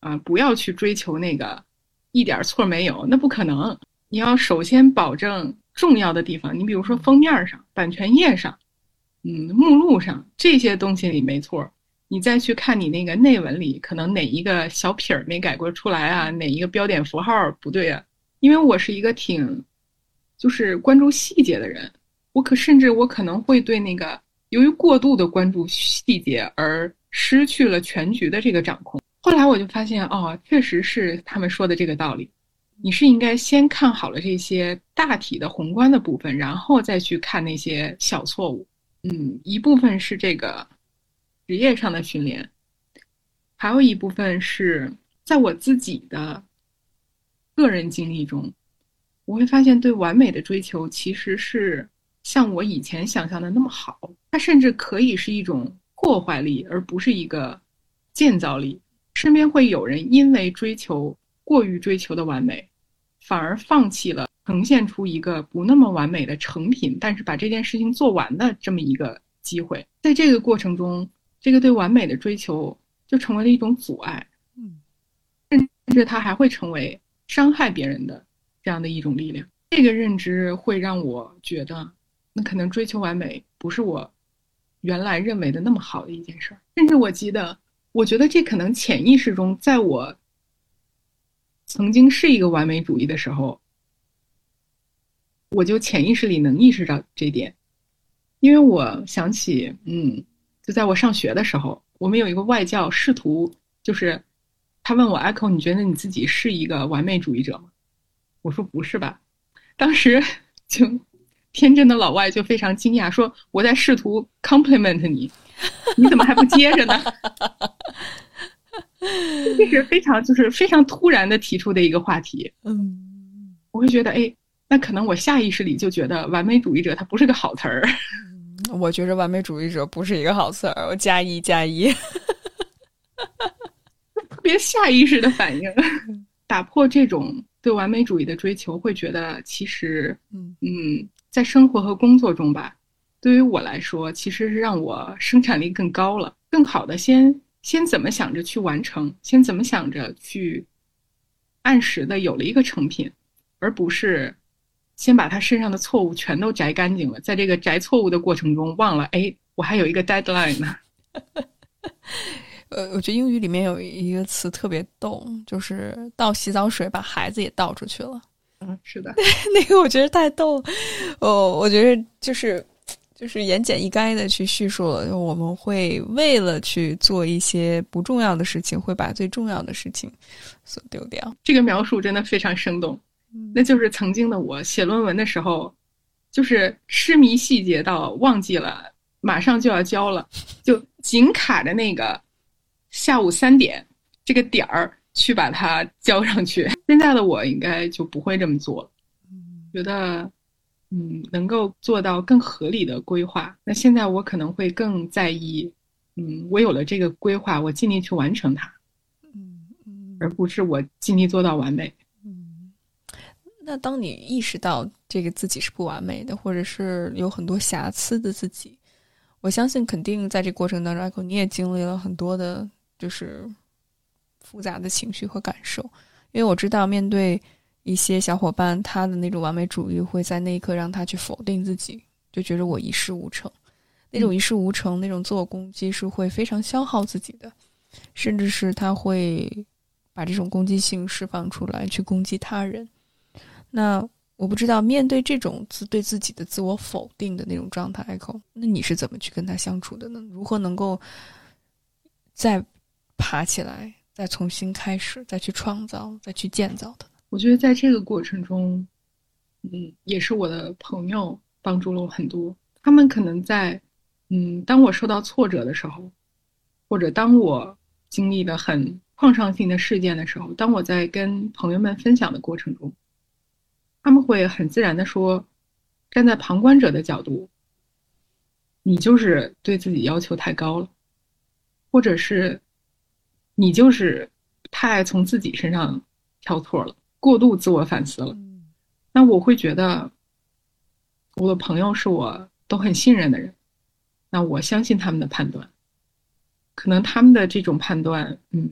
啊，不要去追求那个一点错没有，那不可能。你要首先保证重要的地方，你比如说封面上、版权页上，嗯，目录上这些东西里没错。你再去看你那个内文里，可能哪一个小撇儿没改过出来啊？哪一个标点符号不对啊？因为我是一个挺，就是关注细节的人，我可甚至我可能会对那个由于过度的关注细节而失去了全局的这个掌控。后来我就发现，哦，确实是他们说的这个道理，你是应该先看好了这些大体的宏观的部分，然后再去看那些小错误。嗯，一部分是这个。职业上的训练，还有一部分是在我自己的个人经历中，我会发现对完美的追求其实是像我以前想象的那么好，它甚至可以是一种破坏力，而不是一个建造力。身边会有人因为追求过于追求的完美，反而放弃了呈现出一个不那么完美的成品，但是把这件事情做完的这么一个机会。在这个过程中。这个对完美的追求就成为了一种阻碍，嗯，甚至它还会成为伤害别人的这样的一种力量。这个认知会让我觉得，那可能追求完美不是我原来认为的那么好的一件事儿。甚至我记得，我觉得这可能潜意识中，在我曾经是一个完美主义的时候，我就潜意识里能意识到这点，因为我想起，嗯。就在我上学的时候，我们有一个外教试图，就是他问我：“Echo，你觉得你自己是一个完美主义者吗？”我说：“不是吧。”当时 就天真的老外就非常惊讶，说：“我在试图 compliment 你，你怎么还不接着呢？” 这是非常就是非常突然的提出的一个话题。嗯，我会觉得，哎，那可能我下意识里就觉得完美主义者他不是个好词儿。我觉着完美主义者不是一个好词儿，我加一加一，特别下意识的反应，打破这种对完美主义的追求，会觉得其实，嗯嗯，在生活和工作中吧，对于我来说，其实是让我生产力更高了，更好的先先怎么想着去完成，先怎么想着去按时的有了一个成品，而不是。先把他身上的错误全都摘干净了，在这个摘错误的过程中，忘了哎，我还有一个 deadline 呢。呃，我觉得英语里面有一个词特别逗，就是倒洗澡水把孩子也倒出去了。嗯，是的，那个我觉得太逗。哦，我觉得就是就是言简意赅的去叙述了，我们会为了去做一些不重要的事情，会把最重要的事情所丢掉。这个描述真的非常生动。那就是曾经的我写论文的时候，就是痴迷细节到忘记了马上就要交了，就紧卡着那个下午三点这个点儿去把它交上去。现在的我应该就不会这么做了，觉得嗯能够做到更合理的规划。那现在我可能会更在意，嗯，我有了这个规划，我尽力去完成它，嗯嗯，而不是我尽力做到完美。嗯那当你意识到这个自己是不完美的，或者是有很多瑕疵的自己，我相信肯定在这过程当中，你也经历了很多的，就是复杂的情绪和感受。因为我知道，面对一些小伙伴，他的那种完美主义会在那一刻让他去否定自己，就觉得我一事无成。那种一事无成，那种自我攻击是会非常消耗自己的，甚至是他会把这种攻击性释放出来，去攻击他人。那我不知道，面对这种自对自己的自我否定的那种状态，Echo，那你是怎么去跟他相处的呢？如何能够再爬起来，再重新开始，再去创造，再去建造的？我觉得在这个过程中，嗯，也是我的朋友帮助了我很多。他们可能在，嗯，当我受到挫折的时候，或者当我经历了很创伤性的事件的时候，当我在跟朋友们分享的过程中，他们会很自然的说，站在旁观者的角度，你就是对自己要求太高了，或者是你就是太爱从自己身上挑错了，过度自我反思了。那我会觉得，我的朋友是我都很信任的人，那我相信他们的判断，可能他们的这种判断，嗯，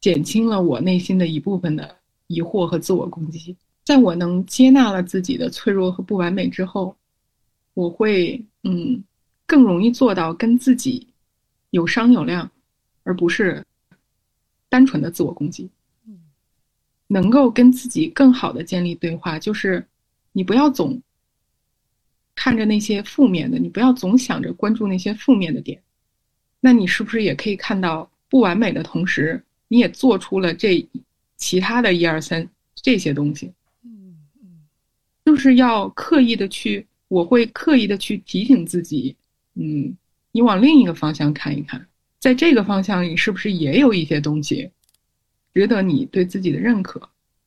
减轻了我内心的一部分的疑惑和自我攻击。在我能接纳了自己的脆弱和不完美之后，我会嗯更容易做到跟自己有商有量，而不是单纯的自我攻击。能够跟自己更好的建立对话，就是你不要总看着那些负面的，你不要总想着关注那些负面的点。那你是不是也可以看到不完美的同时，你也做出了这其他的一二三这些东西？就是要刻意的去，我会刻意的去提醒自己，嗯，你往另一个方向看一看，在这个方向里是不是也有一些东西，值得你对自己的认可，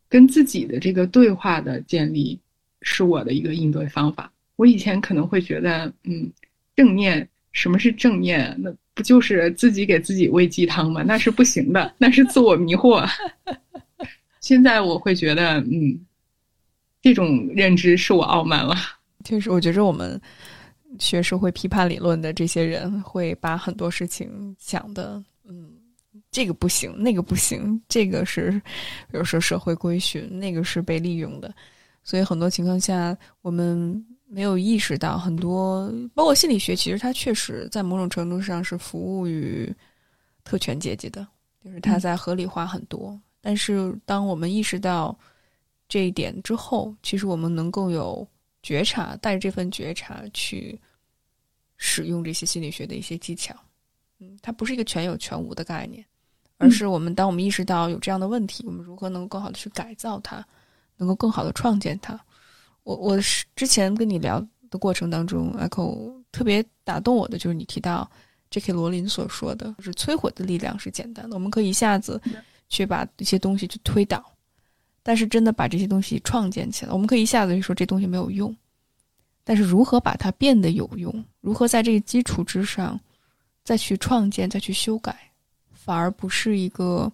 跟自己的这个对话的建立，是我的一个应对方法。我以前可能会觉得，嗯，正念，什么是正念？那不就是自己给自己喂鸡汤吗？那是不行的，那是自我迷惑。现在我会觉得，嗯。这种认知是我傲慢了。确实，我觉着我们学社会批判理论的这些人，会把很多事情想的，嗯，这个不行，那个不行，这个是，比如说社会规训，那个是被利用的。所以很多情况下，我们没有意识到，很多包括心理学，其实它确实在某种程度上是服务于特权阶级的，就是它在合理化很多。但是当我们意识到，这一点之后，其实我们能够有觉察，带着这份觉察去使用这些心理学的一些技巧。嗯，它不是一个全有全无的概念，而是我们当我们意识到有这样的问题，我们如何能够更好的去改造它，能够更好的创建它。我我是之前跟你聊的过程当中，Echo 特别打动我的就是你提到 J.K. 罗琳所说的，就是摧毁的力量是简单的，我们可以一下子去把一些东西去推倒。但是真的把这些东西创建起来，我们可以一下子就说这东西没有用。但是如何把它变得有用，如何在这个基础之上再去创建、再去修改，反而不是一个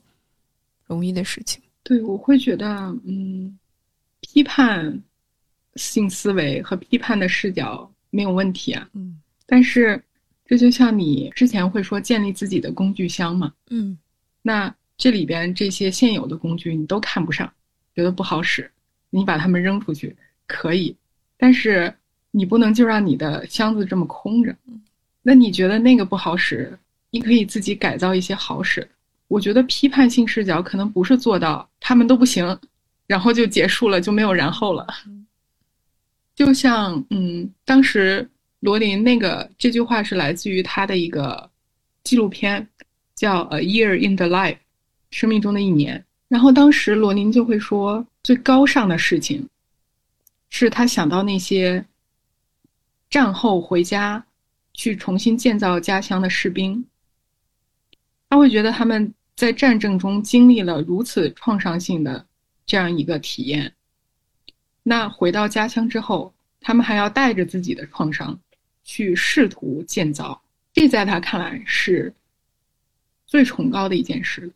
容易的事情。对，我会觉得，嗯，批判性思维和批判的视角没有问题啊。嗯。但是这就像你之前会说建立自己的工具箱嘛。嗯。那这里边这些现有的工具你都看不上。觉得不好使，你把它们扔出去可以，但是你不能就让你的箱子这么空着。那你觉得那个不好使，你可以自己改造一些好使。我觉得批判性视角可能不是做到他们都不行，然后就结束了，就没有然后了。就像嗯，当时罗琳那个这句话是来自于他的一个纪录片，叫《A Year in the Life》，生命中的一年。然后当时罗琳就会说，最高尚的事情，是他想到那些战后回家去重新建造家乡的士兵，他会觉得他们在战争中经历了如此创伤性的这样一个体验，那回到家乡之后，他们还要带着自己的创伤去试图建造，这在他看来是最崇高的一件事。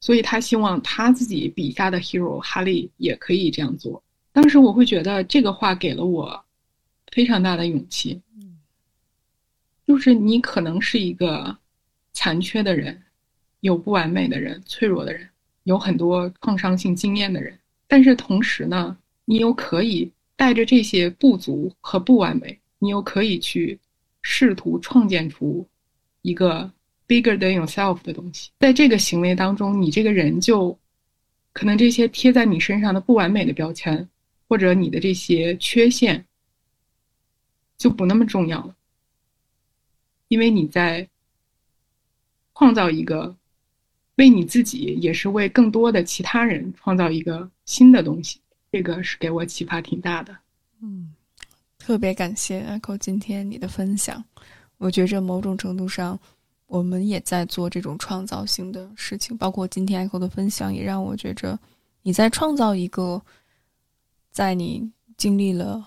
所以他希望他自己笔下的 hero 哈利也可以这样做。当时我会觉得这个话给了我非常大的勇气。就是你可能是一个残缺的人，有不完美的人，脆弱的人，有很多创伤性经验的人。但是同时呢，你又可以带着这些不足和不完美，你又可以去试图创建出一个 bigger than yourself 的东西。在这个行为当中，你这个人就可能这些贴在你身上的不完美的标签，或者你的这些缺陷，就不那么重要了，因为你在创造一个为你自己，也是为更多的其他人创造一个新的东西。这个是给我启发挺大的。嗯，特别感谢 Echo 今天你的分享。我觉着某种程度上，我们也在做这种创造性的事情。包括今天 Echo 的分享，也让我觉着你在创造一个，在你经历了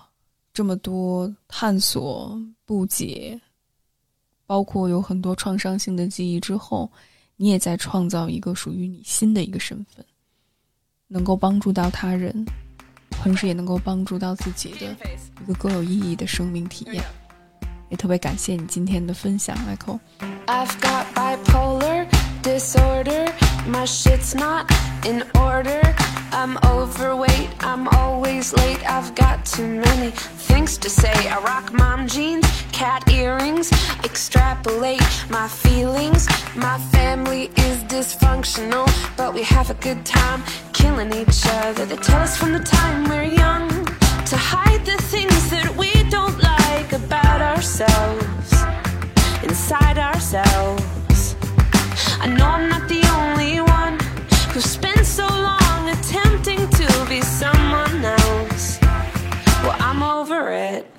这么多探索、不解，包括有很多创伤性的记忆之后，你也在创造一个属于你新的一个身份，能够帮助到他人。同时也能够帮助到自己的一个更有意义的生命体验，也特别感谢你今天的分享，Michael。I've got bipolar disorder. My shit's not in order. I'm overweight. I'm always late. I've got too many things to say. I rock mom jeans, cat earrings. Extrapolate my feelings. My family is dysfunctional, but we have a good time killing each other. They tell us from the time we're young to hide the things that we don't like about ourselves inside ourselves. I know I'm not the only one who spent so long attempting to be someone else. Well, I'm over it.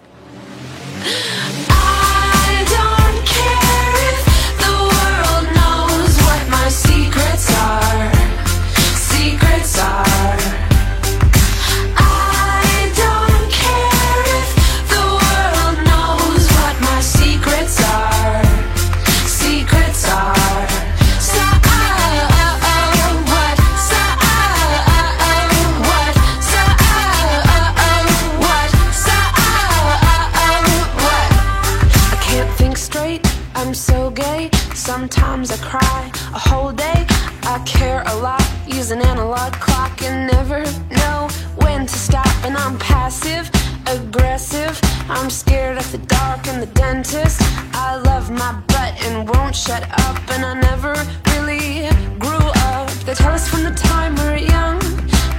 I'm scared of the dark and the dentist. I love my butt and won't shut up. And I never really grew up. They tell us from the time we're young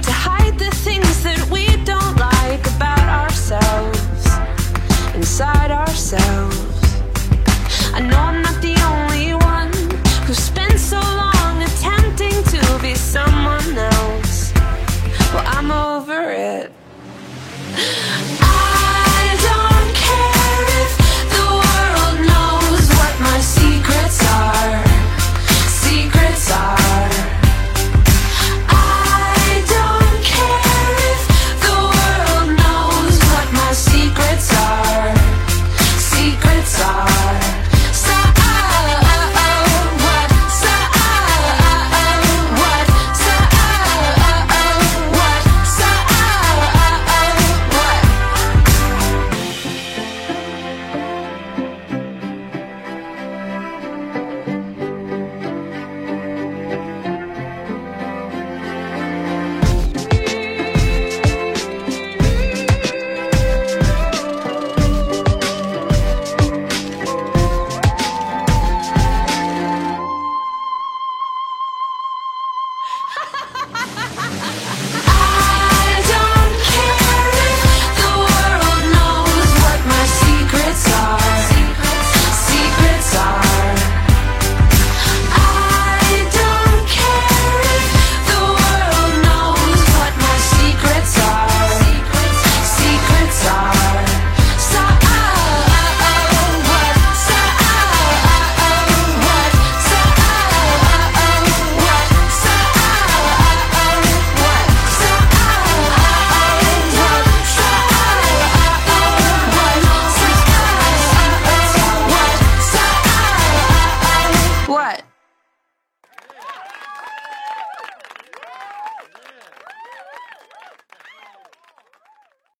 to hide the things that we don't like about ourselves inside ourselves.